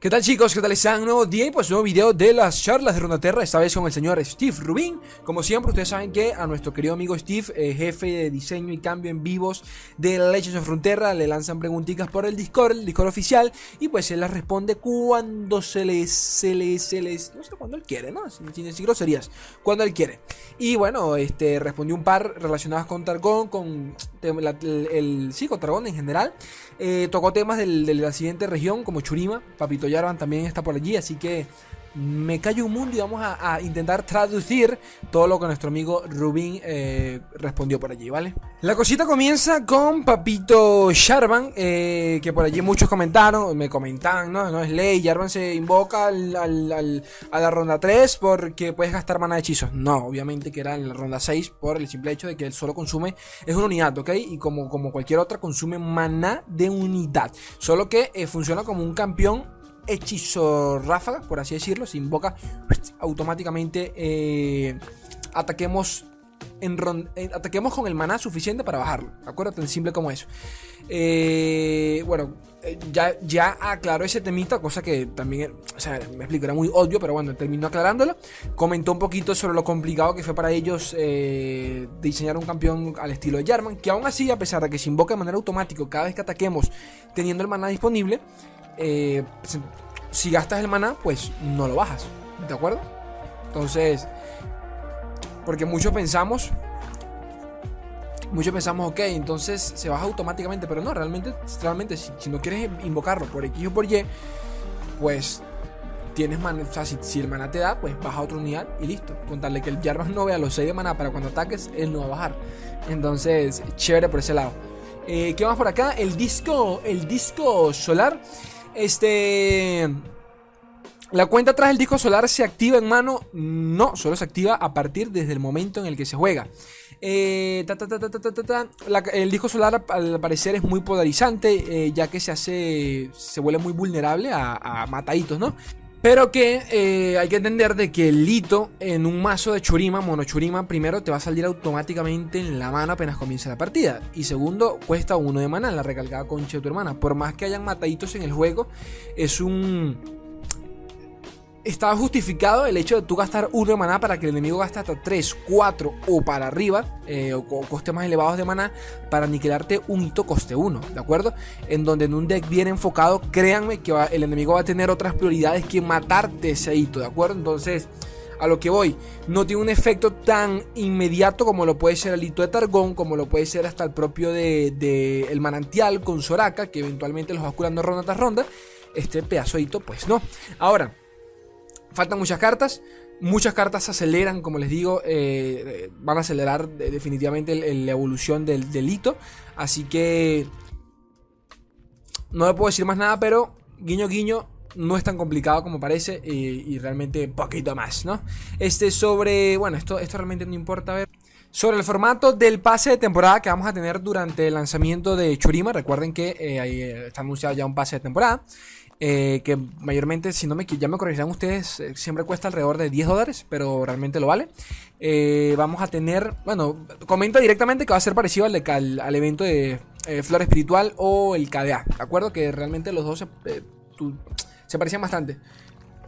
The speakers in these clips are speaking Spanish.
¿Qué tal chicos? ¿Qué tal están? Un nuevo día y pues un nuevo video de las charlas de Runaterra, esta vez con el señor Steve Rubin. Como siempre, ustedes saben que a nuestro querido amigo Steve, eh, jefe de diseño y cambio en vivos de Legends of Runeterra, le lanzan preguntitas por el Discord, el Discord oficial, y pues él las responde cuando se les, se les, se les, no sé, cuando él quiere, ¿no? Sin, sin decir groserías, cuando él quiere. Y bueno, este, respondió un par relacionadas con Targón, con el, el, sí, con Targón en general. Eh, tocó temas del, de la siguiente región, como Churima, Papito Yarvan también está por allí, así que me callo un mundo y vamos a, intentar traducir todo lo que nuestro amigo Rubín eh, respondió por allí, ¿vale? La cosita comienza con Papito Sharvan, eh, que por allí muchos comentaron, me comentan, ¿no? No es ley, Sharvan se invoca al, a la ronda 3 porque puedes gastar mana de hechizos. No, obviamente que era en la ronda 6 por el simple hecho de que él solo consume, es una unidad, ¿ok? Y como, como cualquier otra consume mana de unidad, solo que eh, funciona como un campeón hechizo ráfaga, por así decirlo, se invoca automáticamente. Eh, ataquemos en eh, ataquemos con el maná suficiente para bajarlo. ¿De acuerdo? Tan simple como eso. Eh, bueno, ya, ya aclaró ese temita, cosa que también, o sea, me explico, era muy obvio, pero bueno, terminó aclarándolo. Comentó un poquito sobre lo complicado que fue para ellos diseñar un campeón al estilo de Jarman, que aún así, a pesar de que se invoca de manera automática cada vez que ataquemos teniendo el maná disponible, eh, si gastas el maná, pues no lo bajas. ¿De acuerdo? Entonces, porque muchos pensamos, muchos pensamos, ok, entonces se baja automáticamente, pero no, realmente, realmente si, no quieres invocarlo por X o por Y, pues tienes maná, o sea, si, si, el maná te da, pues baja otra unidad y listo. Contarle que el Jarvan no vea los 6 de maná para cuando ataques, él no va a bajar. Entonces, chévere por ese lado. Eh, ¿Qué más por acá? El disco, el disco solar. Este. La cuenta tras el disco solar se activa en mano. No, solo se activa a partir desde el momento en el que se juega. El disco solar al parecer es muy polarizante, eh, ya que se hace. se vuelve muy vulnerable a, a mataditos, ¿no? Pero que eh, hay que entender de que el lito en un mazo de Churima, mono Churima, primero te va a salir automáticamente en la mano apenas comienza la partida. Y segundo, cuesta uno de mana, la recalcada concha de tu hermana. Por más que hayan mataditos en el juego, es un estaba justificado el hecho de tú gastar de maná para que el enemigo gaste hasta 3, 4 o para arriba, eh, o, o costes más elevados de maná, para aniquilarte un hito coste 1, ¿de acuerdo? En donde en un deck bien enfocado, créanme que el enemigo va a tener otras prioridades que matarte ese hito, ¿de acuerdo? Entonces, a lo que voy, no tiene un efecto tan inmediato como lo puede ser el hito de Targón, como lo puede ser hasta el propio de, el manantial con Soraka, que eventualmente los va curando ronda tras ronda. Este pedazo de hito, pues no. Ahora, faltan muchas cartas. Muchas cartas aceleran, como les digo, eh, van a acelerar definitivamente el, el, la evolución del, del, hito. Así que no le puedo decir más nada, pero guiño guiño no es tan complicado como parece y, realmente poquito más, ¿no? Este sobre, bueno, esto, esto realmente no importa, a ver. Sobre el formato del pase de temporada que vamos a tener durante el lanzamiento de Churima, recuerden que eh, ahí está anunciado ya un pase de temporada. Eh, que mayormente, si no me ya me corregirán ustedes, eh, siempre cuesta alrededor de 10 dólares, pero realmente lo vale. Eh, vamos a tener, bueno, comenta directamente que va a ser parecido al, de, al, evento de Flor Espiritual o el KDA, ¿de acuerdo? Que realmente los dos se, se parecían bastante.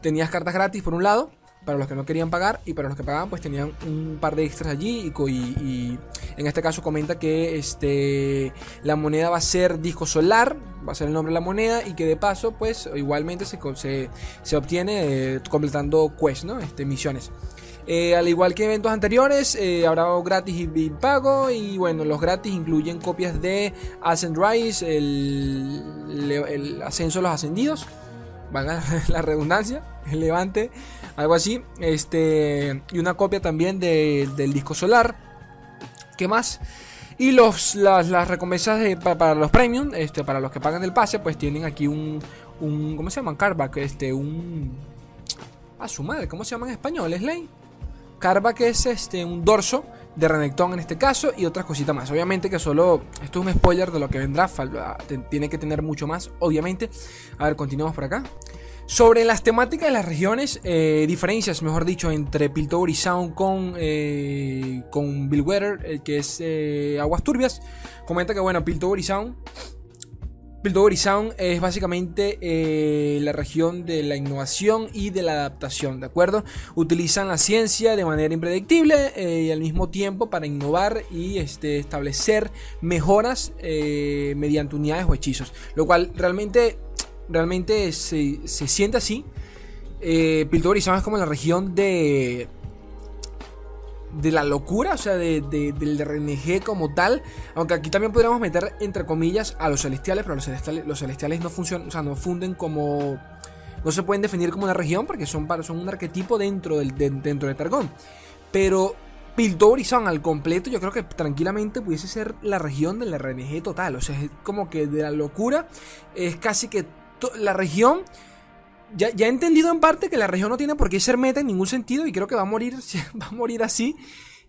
Tenías cartas gratis por un lado, para los que no querían pagar y para los que pagaban pues tenían un par de extras allí y, en este caso comenta que este la moneda va a ser disco solar va a ser el nombre de la moneda y que de paso pues igualmente se, se, se obtiene eh, completando quest no este misiones eh, al igual que eventos anteriores, eh, habrá gratis y, y, pago. Y bueno, los gratis incluyen copias de Ascent Rise, el, el ascenso de los ascendidos, valga la redundancia, el levante, algo así. Este, y una copia también de, del disco solar. ¿Qué más? Y los, las, las recompensas para, para, los premium, este, para los que pagan el pase, pues tienen aquí un, un ¿cómo se llama? Carback, este, un... A su madre, ¿cómo se llama en español? ¿Slay? Carback es este, un dorso de Renekton en este caso y otras cositas más. Obviamente que solo, esto es un spoiler de lo que vendrá, tiene que tener mucho más, obviamente. A ver, continuamos por acá. Sobre las temáticas de las regiones, eh, diferencias, mejor dicho, entre Piltover y con, eh, con Bill Weather, el que es eh, Aguas Turbias, comenta que, bueno, Piltover y Sound Piltover Sound es básicamente eh, la región de la innovación y de la adaptación, ¿de acuerdo? Utilizan la ciencia de manera impredictible eh, y al mismo tiempo para innovar y este, establecer mejoras eh, mediante unidades o hechizos, lo cual realmente, realmente se, se siente así. Eh, Piltover Sound es como la región de de la locura, o sea, de, del RNG como tal. Aunque aquí también podríamos meter, entre comillas, a los celestiales, pero los celestiales, los celestiales no funcionan, o sea, no funden como. No se pueden definir como una región porque son, son un arquetipo dentro, del, dentro de Targón. Pero Piltover y al completo, yo creo que tranquilamente pudiese ser la región del RNG total. O sea, es como que de la locura es casi que la región ya, he entendido en parte que la región no tiene por qué ser meta en ningún sentido y creo que va a morir, va a morir así.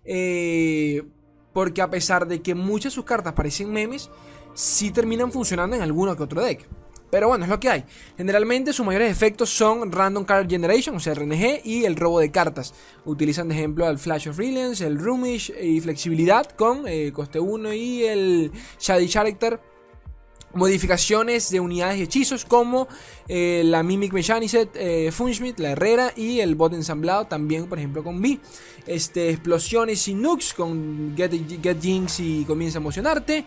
Eh, porque a pesar de que muchas de sus cartas parecen memes, sí terminan funcionando en alguno que otro deck. Pero bueno, es lo que hay. Generalmente sus mayores efectos son Random Card Generation, o sea, RNG, y el robo de cartas. Utilizan de ejemplo al Flash of Brilliance, el Roomish y flexibilidad con eh, coste 1 y el Shady Character modificaciones de unidades y hechizos como eh, la Mimic Mechanicet, eh, Funschmidt, la Herrera y el bot ensamblado también por ejemplo con B. Este, explosiones y nukes con Get, Get Jinx y comienza a emocionarte.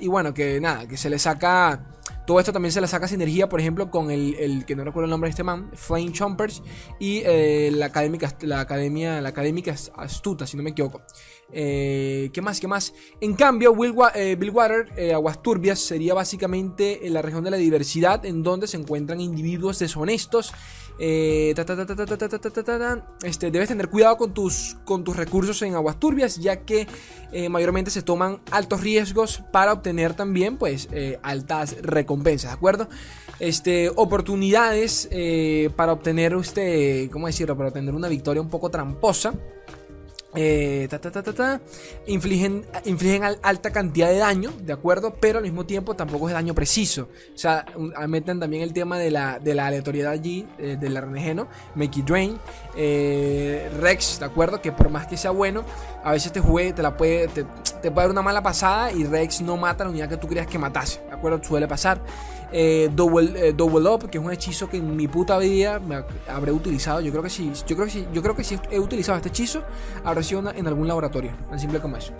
y bueno, que nada, que se le saca... Todo esto también se le saca sinergia, por ejemplo, con el, que no recuerdo el nombre de este man, Flame Chompers y la, académica, la, academia, la académica astuta, si no me equivoco. Eh, ¿Qué más? ¿Qué más? En cambio, Will, eh, Billwater, eh, Aguas Turbias, sería básicamente la región de la diversidad en donde se encuentran individuos deshonestos. Este, debes tener cuidado con tus, con tus recursos en Aguas Turbias, ya que mayormente se toman altos riesgos para obtener también pues, altas recompensas, ¿de acuerdo? Este, oportunidades para obtener, este, ¿cómo decirlo? Para obtener una victoria un poco tramposa. Eh, infligen, infligen alta cantidad de daño, ¿de acuerdo? Pero al mismo tiempo tampoco es daño preciso. O sea, meten también el tema de la, de la aleatoriedad allí, eh, del RNG, ¿no? Make it drain. Eh, Rex, ¿de acuerdo? Que por más que sea bueno, a veces te juegue, te la puede, te, te puede dar una mala pasada y Rex no mata la unidad que tú creas que matase, ¿de acuerdo? Suele pasar. Eh, double, eh, double Up, que es un hechizo que en mi puta vida me habré utilizado. Yo creo que sí, yo creo que sí, yo creo que si he utilizado este hechizo, habrá sido en algún laboratorio, tan simple como eso.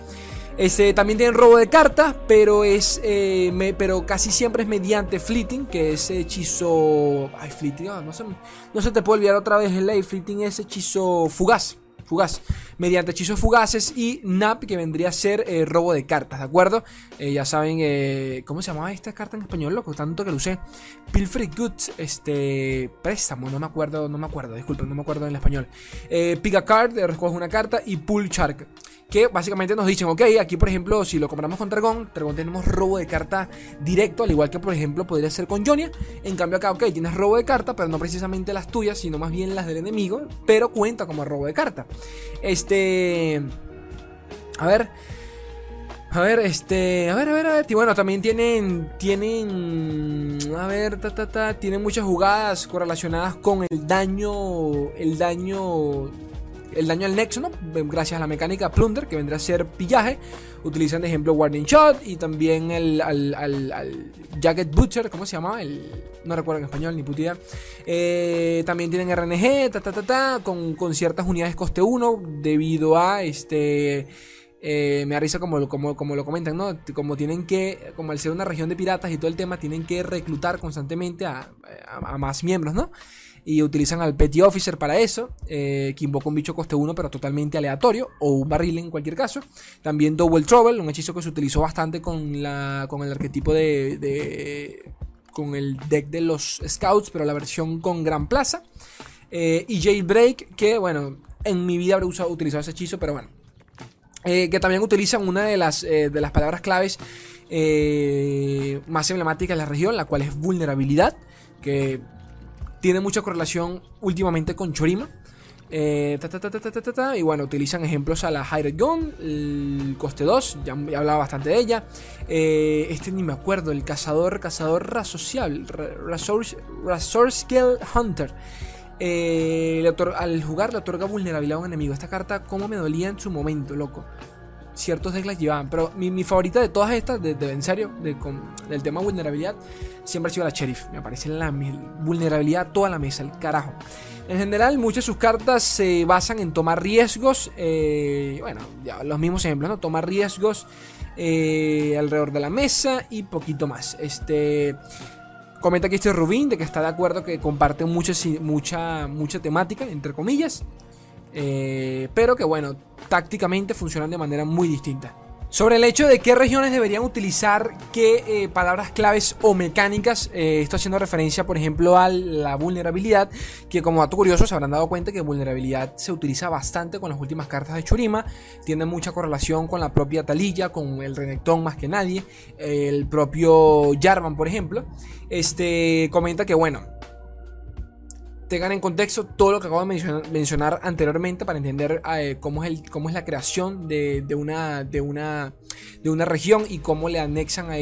Este, también tienen robo de cartas, pero es eh, pero casi siempre es mediante fleeting, que es hechizo. Ay, fleeting, ah, no, se, no se te puede olvidar otra vez el ley. Fleeting es hechizo fugaz fugaz, mediante hechizos fugaces y NAP que vendría a ser eh, robo de cartas, ¿de acuerdo? Eh, ya saben, eh, ¿cómo se llamaba esta carta en español, loco? Tanto que lo usé. Pilfrey Goods, este, préstamo, no me acuerdo, no me acuerdo, disculpen, no me acuerdo en español. Pick a card, recoges una carta y Pull Shark que básicamente nos dicen, ok, aquí por ejemplo, si lo compramos con Dragón, Dragón tenemos robo de carta directo, al igual que por ejemplo podría ser con Jonia. En cambio acá, ok, tienes robo de carta, pero no precisamente las tuyas, sino más bien las del enemigo, pero cuenta como robo de carta. Este... A ver... A ver, este, a ver, a ver, a ver. Y bueno, también tienen, tienen, a ver, ta, ta, ta, tienen muchas jugadas correlacionadas con el daño, el daño el daño al nexo, ¿no? Gracias a la mecánica Plunder, que vendrá a ser pillaje. Utilizan de ejemplo Warning Shot y también el al, al, Jacket Butcher, ¿cómo se llama? El, no recuerdo en español ni putida. Eh, también tienen RNG, ta, ta, ta, ta, con, con ciertas unidades coste 1 debido a este... Eh, me arriesga como, como, como lo comentan, ¿no? Como tienen que, como al ser una región de piratas y todo el tema, tienen que reclutar constantemente a, a más miembros, ¿no? Y utilizan al Petty Officer para eso, eh, que invoca un bicho coste 1 pero totalmente aleatorio, o un barril en cualquier caso. También Double Trouble, un hechizo que se utilizó bastante con, la, con el arquetipo de, con el deck de los Scouts, pero la versión con Gran Plaza. Eh, y Jailbreak, que bueno, en mi vida habré usado, utilizado ese hechizo, pero bueno. Eh, que también utilizan una de las, de las palabras claves más emblemáticas de la región, la cual es vulnerabilidad. Que tiene mucha correlación últimamente con Chorima. Eh, y bueno, utilizan ejemplos a la Hired Gun, el coste 2, ya, hablaba bastante de ella. Eh, este ni me acuerdo, el cazador, cazador rasociable, Resource Skill Hunter. Eh, al jugar le otorga vulnerabilidad a un enemigo. Esta carta, como me dolía en su momento, loco. Ciertos decks llevaban. Pero mi, favorita de todas estas, de, en serio, del tema vulnerabilidad, siempre ha sido la Sheriff. Me parece la vulnerabilidad toda la mesa, el carajo. En general, muchas de sus cartas se basan en tomar riesgos. Eh, bueno, ya los mismos ejemplos, ¿no? Tomar riesgos eh, alrededor de la mesa y poquito más. Este. Comenta aquí este Rubín de que está de acuerdo que comparte mucha, mucha, mucha temática, entre comillas. Eh, pero que bueno, tácticamente funcionan de manera muy distinta. Sobre el hecho de qué regiones deberían utilizar qué eh, palabras claves o mecánicas, eh, esto haciendo referencia, por ejemplo, a la vulnerabilidad, que como dato curioso se habrán dado cuenta que vulnerabilidad se utiliza bastante con las últimas cartas de Churima, tiene mucha correlación con la propia Talilla, con el Renekton más que nadie, el propio Jarvan, por ejemplo. Este comenta que bueno, tengan en contexto todo lo que acabo de mencionar, anteriormente para entender eh, cómo, es el, cómo es la creación de, una, de, una, de una región y cómo le anexan a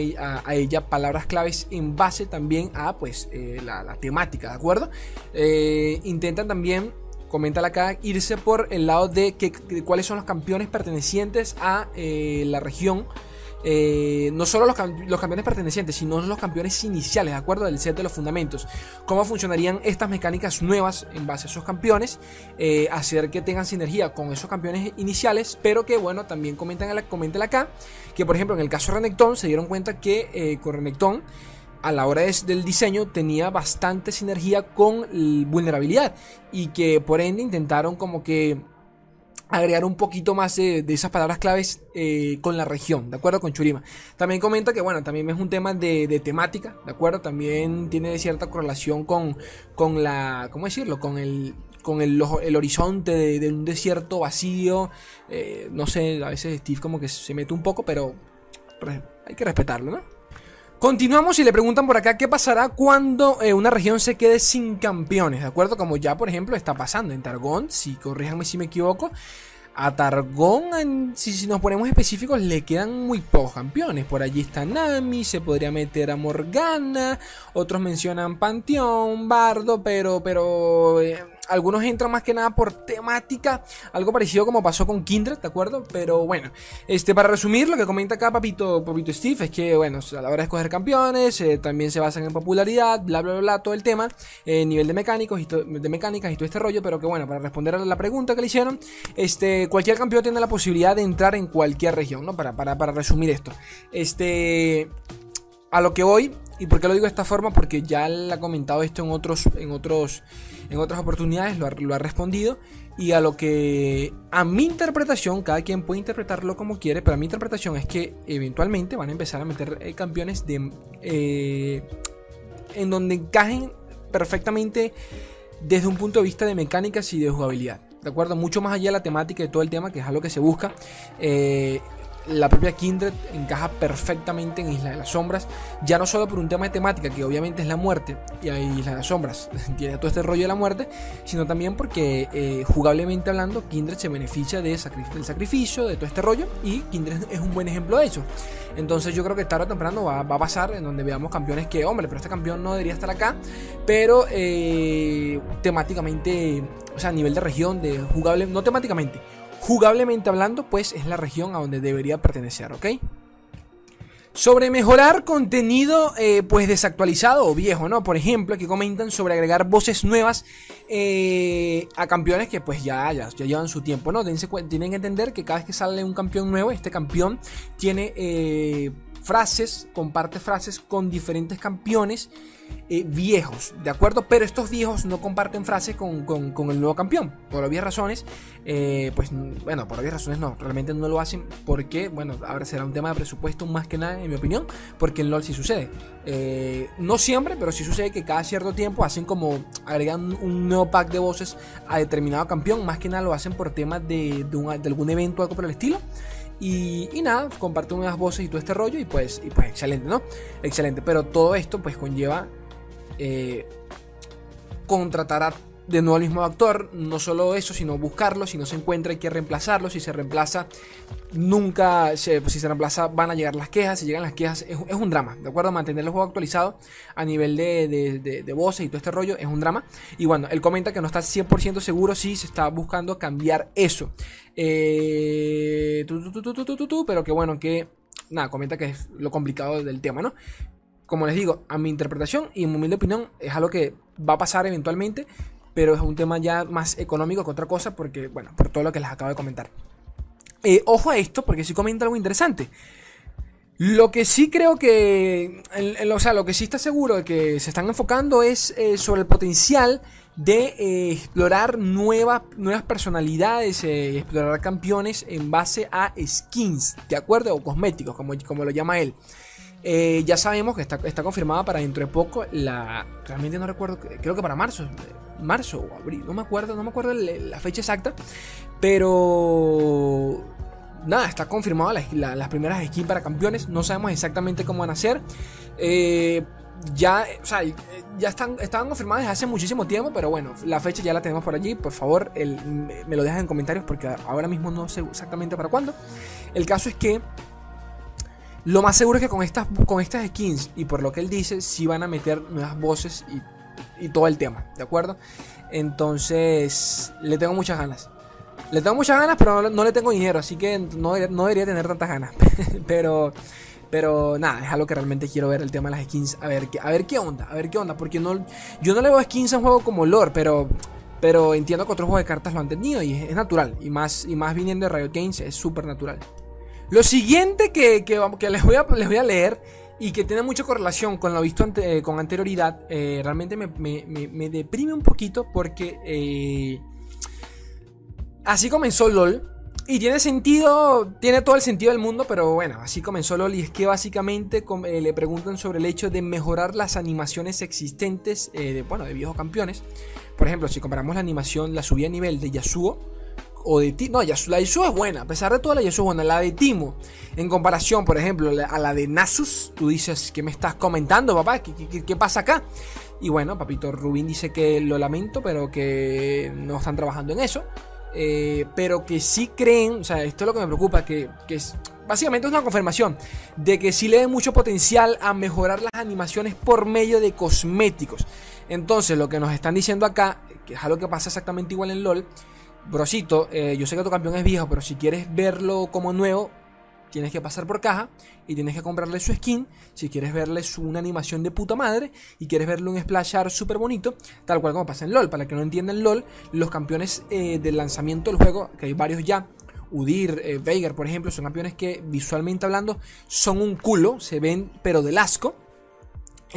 ella, palabras claves en base también a pues, eh, la, temática, ¿de acuerdo? Eh, intentan también comenta acá, irse por el lado de, que, de cuáles son los campeones pertenecientes a la región eh, no solo los, campeones pertenecientes, sino los campeones iniciales, de acuerdo del set de los fundamentos. Cómo funcionarían estas mecánicas nuevas en base a esos campeones, eh, hacer que tengan sinergia con esos campeones iniciales, pero que bueno, también comentan, comenten acá, que por ejemplo en el caso de Renekton se dieron cuenta que eh, con Renekton a la hora del diseño tenía bastante sinergia con vulnerabilidad y que por ende intentaron como que agregar un poquito más de, esas palabras claves eh, con la región, ¿de acuerdo? Con Churima. También comenta que, bueno, también es un tema de, temática, ¿de acuerdo? También tiene cierta correlación con, con la, ¿cómo decirlo? Con el, con el, horizonte de, un desierto vacío. Eh, no sé, a veces Steve como que se mete un poco, pero hay que respetarlo, ¿no? Continuamos y le preguntan por acá qué pasará cuando eh, una región se quede sin campeones, ¿de acuerdo? Como ya, por ejemplo, está pasando en Targón, si corríjanme si me equivoco. A Targón, si, nos ponemos específicos, le quedan muy pocos campeones. Por allí está Nami, se podría meter a Morgana, otros mencionan Panteón, Bardo, pero, pero eh, algunos entran más que nada por temática, algo parecido como pasó con Kindred, ¿de acuerdo? Pero bueno, este, para resumir, lo que comenta acá Papito, Papito Steve es que, bueno, a la hora de escoger campeones, eh, también se basan en popularidad, bla, bla, bla, todo el tema, eh, nivel de mecánicos de mecánicas y todo este rollo, pero que bueno, para responder a la pregunta que le hicieron, este, cualquier campeón tiene la posibilidad de entrar en cualquier región, ¿no? Para, para, para resumir esto. Este, a lo que voy, ¿y por qué lo digo de esta forma? Porque ya le ha comentado esto en otros, en otros en otras oportunidades lo ha, respondido. Y a lo que, a mi interpretación, cada quien puede interpretarlo como quiere, pero a mi interpretación es que eventualmente van a empezar a meter eh, campeones de, eh, en donde encajen perfectamente desde un punto de vista de mecánicas y de jugabilidad. ¿De acuerdo? Mucho más allá de la temática y todo el tema, que es algo que se busca. Eh, la propia Kindred encaja perfectamente en Isla de las Sombras, ya no solo por un tema de temática, que obviamente es la muerte, y ahí Isla de las Sombras tiene todo este rollo de la muerte, sino también porque eh, jugablemente hablando, Kindred se beneficia de del sacrificio, de todo este rollo, y Kindred es un buen ejemplo de eso. Entonces yo creo que tarde o temprano va, a pasar en donde veamos campeones que, hombre, pero este campeón no debería estar acá, pero eh, temáticamente, o sea, a nivel de región, de jugable, no temáticamente, jugablemente hablando, pues es la región a donde debería pertenecer, ¿ok? Sobre mejorar contenido eh, pues desactualizado o viejo, ¿no? Por ejemplo, aquí comentan sobre agregar voces nuevas eh, a campeones que pues ya, ya, ya, llevan su tiempo, ¿no? tienen que entender que cada vez que sale un campeón nuevo, este campeón tiene eh, frases, comparte frases con diferentes campeones eh, viejos, ¿de acuerdo? Pero estos viejos no comparten frases con, el nuevo campeón, por obvias razones. Eh, pues bueno, por obvias razones no, realmente no lo hacen porque, bueno, ahora será un tema de presupuesto más que nada, en mi opinión, porque en LOL sí sucede. Eh, no siempre, pero sí sucede que cada cierto tiempo hacen como, agregan un nuevo pack de voces a determinado campeón, más que nada lo hacen por temas de, de, de algún evento o algo por el estilo. Y, nada, comparte nuevas voces y todo este rollo y pues, y pues excelente, ¿no? Excelente, pero todo esto pues conlleva eh, contratar a de nuevo al mismo actor, no solo eso, sino buscarlo, si no se encuentra hay que reemplazarlo, si se reemplaza, nunca, pues, si se reemplaza van a llegar las quejas, si llegan las quejas es, un drama, ¿de acuerdo? Mantener el juego actualizado a nivel de, de, voces y todo este rollo es un drama. Y bueno, él comenta que no está 100% seguro si se está buscando cambiar eso. Eh, pero que bueno, que nada, comenta que es lo complicado del tema, ¿no? Como les digo, a mi interpretación y en mi humilde opinión, es algo que va a pasar eventualmente, pero es un tema ya más económico que otra cosa, porque, bueno, por todo lo que les acabo de comentar. Eh, ojo a esto, porque sí comenta algo interesante. Lo que sí creo que, o sea, lo que sí está seguro de que se están enfocando es eh, sobre el potencial de eh, explorar nuevas, nuevas personalidades, explorar campeones en base a skins, ¿de acuerdo? O cosméticos, como, como lo llama él. Ya sabemos que está, está, confirmada para dentro de poco la... Realmente no recuerdo, creo que para marzo marzo o abril, no me acuerdo, no me acuerdo la fecha exacta, pero nada, está confirmado las primeras skins para campeones, no sabemos exactamente cómo van a ser. Eh, ya, o sea, ya están, estaban confirmadas desde hace muchísimo tiempo, pero bueno, la fecha ya la tenemos por allí. Por favor, me lo dejan en comentarios porque ahora mismo no sé exactamente para cuándo. El caso es que lo más seguro es que con estas, con estas skins y por lo que él dice, sí van a meter nuevas voces y y todo el tema, ¿de acuerdo? Entonces, le tengo muchas ganas. Le tengo muchas ganas, pero no, le tengo dinero, así que no, no debería tener tantas ganas. pero, pero nada, es algo que realmente quiero ver el tema de las skins. A ver, a ver qué onda, a ver qué onda. Porque no, yo no le veo skins a un juego como lore, pero, pero entiendo que otros juegos de cartas lo han tenido y es, natural. Y más, y más viniendo de Riot Games es súper natural. Lo siguiente que, les, voy a, leer y que tiene mucha correlación con lo visto eh, con anterioridad, eh, realmente me, deprime un poquito porque eh, así comenzó LOL. Y tiene sentido, tiene todo el sentido del mundo, pero bueno, así comenzó LOL y es que básicamente le preguntan sobre el hecho de mejorar las animaciones existentes de, bueno, de viejos campeones. Por ejemplo, si comparamos la animación, la subida a nivel de Yasuo, o de Timo. No, la Yasuo es buena. A pesar de todo, la Yasuo es buena. La de Timo, en comparación, por ejemplo, a la de Nasus, tú dices, ¿qué me estás comentando, papá? ¿Qué, pasa acá? Y bueno, papito Rubín dice que lo lamento, pero que no están trabajando en eso. Eh, pero que sí creen, o sea, esto es lo que me preocupa, que, que es, básicamente es una confirmación de que sí le ven mucho potencial a mejorar las animaciones por medio de cosméticos. Entonces, lo que nos están diciendo acá, que es algo que pasa exactamente igual en LOL, Brosito, eh, yo sé que tu campeón es viejo, pero si quieres verlo como nuevo, tienes que pasar por caja y tienes que comprarle su skin. Si quieres verle su, una animación de puta madre y quieres verle un splash art súper bonito, tal cual como pasa en LOL. Para que no entiendan LOL, los campeones eh, del lanzamiento del juego, que hay varios ya, Udir, eh, por ejemplo, son campeones que visualmente hablando son un culo, se ven pero del asco.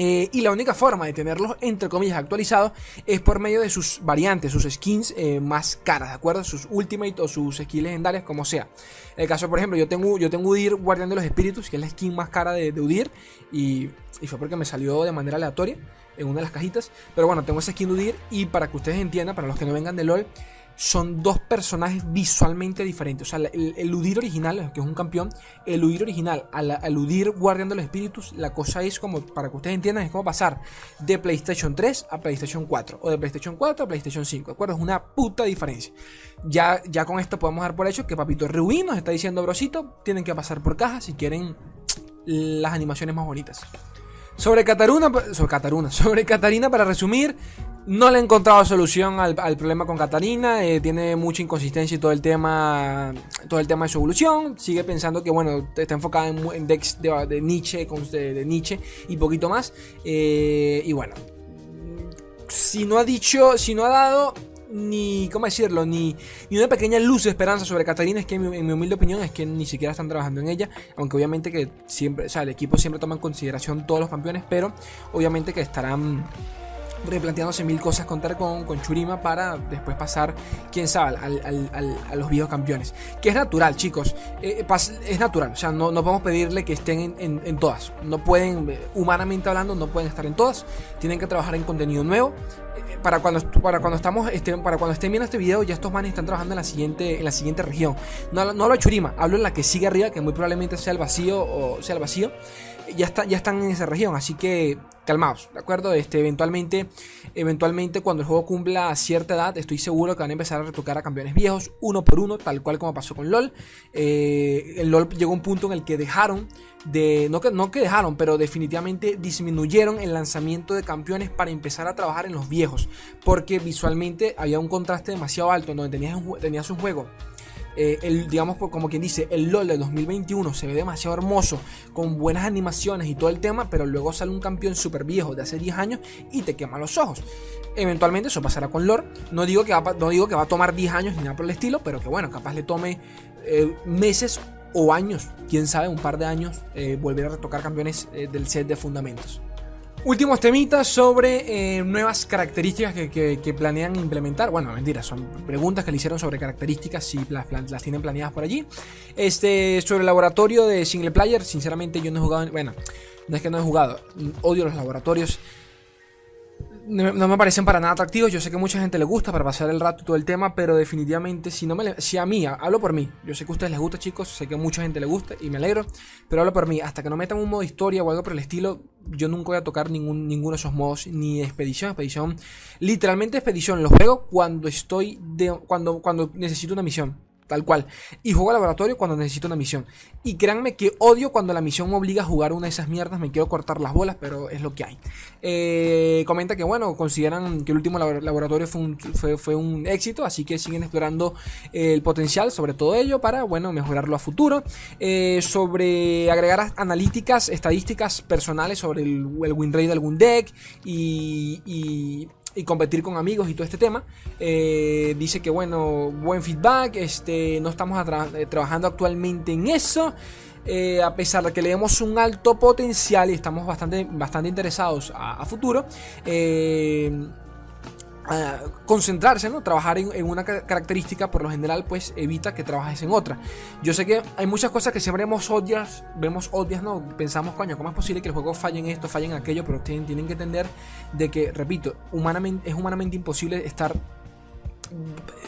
Eh, y la única forma de tenerlos, entre comillas, actualizados es por medio de sus variantes, sus skins eh, más caras, ¿de acuerdo? Sus Ultimate o sus skins legendarias, como sea. El caso, por ejemplo, yo tengo, yo tengo Udir Guardián de los Espíritus, que es la skin más cara de, Udir, y, y, fue porque me salió de manera aleatoria en una de las cajitas. Pero bueno, tengo esa skin de Udir, y para que ustedes entiendan, para los que no vengan de LOL, son dos personajes visualmente diferentes. O sea, el, el Udir original, que es un campeón, el Udir original al, Udir Guardián de los Espíritus, la cosa es como, para que ustedes entiendan, es como pasar de PlayStation 3 a PlayStation 4 o de PlayStation 4 a PlayStation 5. ¿De acuerdo? Es una puta diferencia. Ya, ya con esto podemos dar por hecho que Papito Ruin nos está diciendo, brosito, tienen que pasar por caja si quieren las animaciones más bonitas. Sobre Cataruna, sobre Cataruna, sobre Catarina, para resumir, no le he encontrado solución al, problema con Catarina. Eh, tiene mucha inconsistencia y todo el tema. Todo el tema de su evolución. Sigue pensando que bueno. Está enfocada en, decks de, Nietzsche. De, Nietzsche y poquito más. Eh, y bueno. Si no ha dicho. Si no ha dado. Ni. ¿Cómo decirlo? Ni, ni una pequeña luz de esperanza sobre Catarina. Es que en mi, humilde opinión es que ni siquiera están trabajando en ella. Aunque obviamente que siempre. O sea, el equipo siempre toma en consideración todos los campeones. Pero obviamente que estarán replanteándose mil cosas contar con, con Churima para después pasar, quién sabe, a los viejos campeones. Que es natural, chicos. Eh, es natural. O sea, no, no podemos pedirle que estén en, todas. No pueden, eh, humanamente hablando, no pueden estar en todas. Tienen que trabajar en contenido nuevo. Para cuando, para cuando estamos este, para cuando estén viendo este video ya estos manes están trabajando en la siguiente en la siguiente región no, no hablo de Churima hablo en la que sigue arriba que muy probablemente sea el vacío o sea el vacío ya, está, ya están en esa región, así que calmaos, ¿de acuerdo? Este, eventualmente, eventualmente cuando el juego cumpla cierta edad, estoy seguro que van a empezar a retocar a campeones viejos, uno por uno, tal cual como pasó con LOL. Eh, el LOL llegó a un punto en el que dejaron no que, no que dejaron, pero definitivamente disminuyeron el lanzamiento de campeones para empezar a trabajar en los viejos, porque visualmente había un contraste demasiado alto, donde tenías un, tenías un juego eh, el, digamos, como quien dice, el LOL de 2021 se ve demasiado hermoso, con buenas animaciones y todo el tema, pero luego sale un campeón súper viejo de hace 10 años y te quema los ojos. Eventualmente eso pasará con lore. No digo que va, no digo que va a tomar 10 años ni nada por el estilo, pero que bueno, capaz le tome eh, meses o años, quién sabe, un par de años, eh, volver a retocar campeones eh, del set de fundamentos. Últimos temitas sobre nuevas características que, planean implementar. Bueno, mentira, son preguntas que le hicieron sobre características si las, tienen planeadas por allí. Este, sobre el laboratorio de single player, sinceramente yo no he jugado. Bueno, no es que no he jugado, odio los laboratorios no me parecen para nada atractivos. Yo sé que mucha gente le gusta para pasar el rato y todo el tema, pero definitivamente, si no me si a mí, hablo por mí. Yo sé que a ustedes les gusta, chicos, sé que a mucha gente le gusta y me alegro, pero hablo por mí. Hasta que no metan un modo historia o algo por el estilo, yo nunca voy a tocar ningún, ninguno de esos modos, ni expedición, expedición. Literalmente expedición, los juego cuando estoy de, cuando, cuando necesito una misión. Tal cual. Y juego al laboratorio cuando necesito una misión. Y créanme que odio cuando la misión me obliga a jugar una de esas mierdas. Me quiero cortar las bolas, pero es lo que hay. Eh, comenta que, bueno, consideran que el último laboratorio fue un, fue, un éxito. Así que siguen explorando el potencial sobre todo ello para, bueno, mejorarlo a futuro. Eh, sobre agregar analíticas, estadísticas personales sobre el, el win rate de algún deck. y y competir con amigos y todo este tema. Eh, dice que bueno, buen feedback, este, no estamos eh, trabajando actualmente en eso. Eh, a pesar de que le demos un alto potencial y estamos bastante, bastante interesados a, a futuro concentrarse, ¿no? Trabajar en, una característica, por lo general, pues evita que trabajes en otra. Yo sé que hay muchas cosas que siempre vemos odias, vemos odias, ¿no? Pensamos, coño, ¿cómo es posible que el juego falle en esto, falle en aquello? Pero tienen, tienen que entender de que, repito, humanamente, es humanamente imposible estar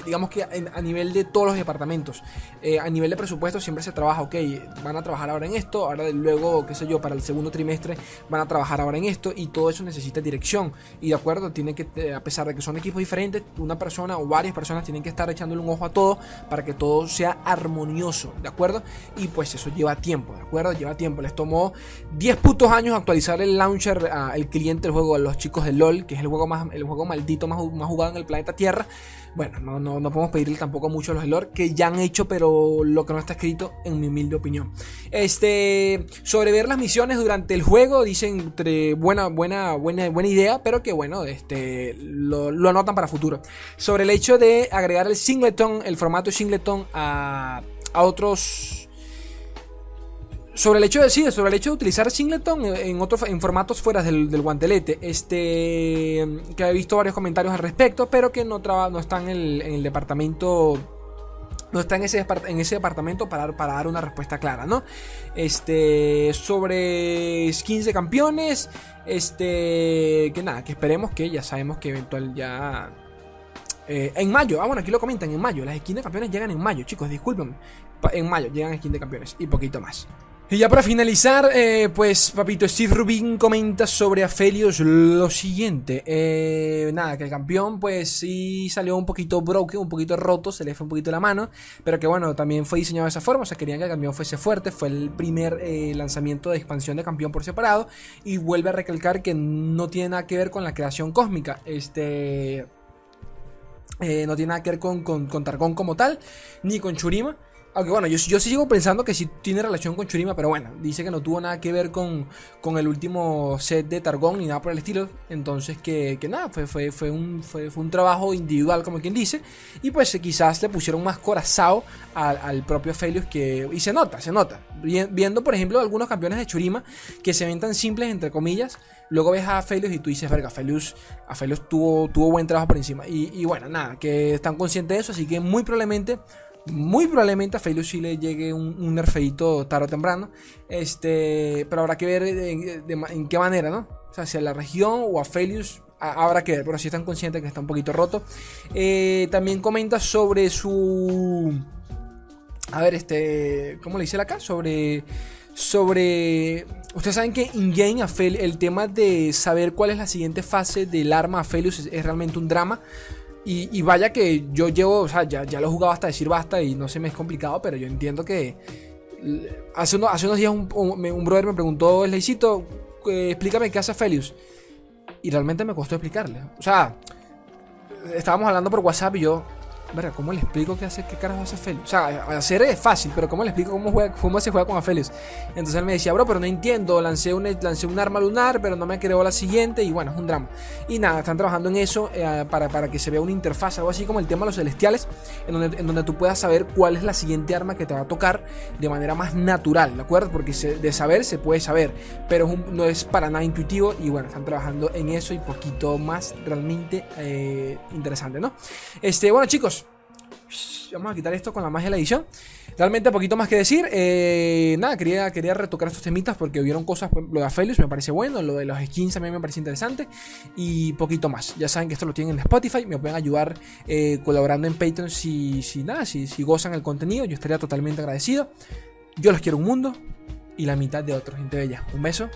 digamos que a nivel de todos los departamentos, eh, a nivel de presupuesto siempre se trabaja, ok, van a trabajar ahora en esto, ahora luego, qué sé yo, para el segundo trimestre van a trabajar ahora en esto y todo eso necesita dirección. Y de acuerdo, tiene que, eh, a pesar de que son equipos diferentes, una persona o varias personas tienen que estar echándole un ojo a todo para que todo sea armonioso, ¿de acuerdo? Y pues eso lleva tiempo, ¿de acuerdo? Lleva tiempo. Les tomó 10 putos años actualizar el launcher, al cliente del juego, a los chicos de LOL, que es el juego, más, el juego maldito más, más jugado en el planeta Tierra. Bueno, no, no, no podemos pedirle tampoco mucho a los lore que ya han hecho, pero lo que no está escrito, en mi humilde opinión. Este, sobre ver las misiones durante el juego, dicen entre buena, buena, buena, buena idea, pero que bueno, este, lo, anotan para futuro. Sobre el hecho de agregar el singleton, el formato singleton a, a otros sobre el hecho de sí, sobre el hecho de utilizar Singleton en otros en formatos fuera del, guantelete, este que he visto varios comentarios al respecto, pero que no, no está en el, departamento no está en ese, en ese departamento para, para, dar una respuesta clara, ¿no? Este, sobre skins de campeones, este, que nada, que esperemos que ya sabemos que eventual ya... Eh, en mayo, ah bueno, aquí lo comentan, en mayo, las skins de campeones llegan en mayo, chicos, disculpen, en mayo llegan skins de campeones y poquito más. Y ya para finalizar, eh, pues papito Steve Rubin comenta sobre Aphelios lo siguiente. Eh, nada, que el campeón pues sí salió un poquito broken, un poquito roto, se le fue un poquito la mano, pero que bueno, también fue diseñado de esa forma, o sea, querían que el campeón fuese fuerte, fue el primer eh, lanzamiento de expansión de campeón por separado y vuelve a recalcar que no tiene nada que ver con la creación cósmica. Este... no tiene nada que ver con, con, con Targón como tal, ni con Churima. Aunque bueno, yo, yo sigo pensando que sí tiene relación con Churima, pero bueno, dice que no tuvo nada que ver con, con el último set de Targón ni nada por el estilo. Entonces que, que nada, fue, fue, fue, un, fue, un trabajo individual, como quien dice. Y pues quizás le pusieron más corazao al, propio Felius que... Y se nota, se nota. Viendo, por ejemplo, algunos campeones de Churima que se ven tan simples, entre comillas. Luego ves a Felius y tú dices, verga, Felius, a Felius tuvo, tuvo buen trabajo por encima. Y, y bueno, nada, que están conscientes de eso, así que muy probablemente muy probablemente a Felius sí le llegue un, un nerfeito tarde o temprano. Este, pero habrá que ver en, qué manera, ¿no? O sea, si a la región o a Felius habrá que ver, pero si están conscientes que está un poquito roto. Eh, también comenta sobre su. A ver, este. ¿Cómo le dice acá? Sobre. Sobre. Ustedes saben que in-game el tema de saber cuál es la siguiente fase del arma a Felius es realmente un drama. Y, vaya que yo llevo, o sea, ya, lo he jugado hasta decir basta y no se me es complicado, pero yo entiendo que hace, hace unos días un, brother me preguntó, Leicito, eh, explícame qué hace Felius. Y realmente me costó explicarle. O sea, estábamos hablando por WhatsApp y yo, Verga, ¿cómo le explico qué hace, qué carajo hace Felius? O sea, hacer es fácil, pero ¿cómo le explico cómo, juega, cómo se juega con Aphelios? Entonces él me decía, bro, pero no entiendo, lancé un, lancé un arma lunar, pero no me creó la siguiente, y bueno, es un drama. Y nada, están trabajando en eso eh, para, para, que se vea una interfaz, algo así como el tema de los celestiales, en donde, en donde tú puedas saber cuál es la siguiente arma que te va a tocar de manera más natural, ¿de acuerdo? Porque de saber se puede saber, pero no es para nada intuitivo, y bueno, están trabajando en eso y poquito más realmente eh, interesante, ¿no? Este, bueno, chicos vamos a quitar esto con la magia de la edición. Realmente poquito más que decir. Eh, nada, quería, quería retocar estos temitas porque hubieron cosas. Lo de Aphelios me parece bueno. Lo de los skins también me parece interesante. Y poquito más. Ya saben que esto lo tienen en Spotify. Me pueden ayudar eh, colaborando en Patreon si, si nada, si, si gozan el contenido. Yo estaría totalmente agradecido. Yo los quiero un mundo y la mitad de otros, gente bella. Un beso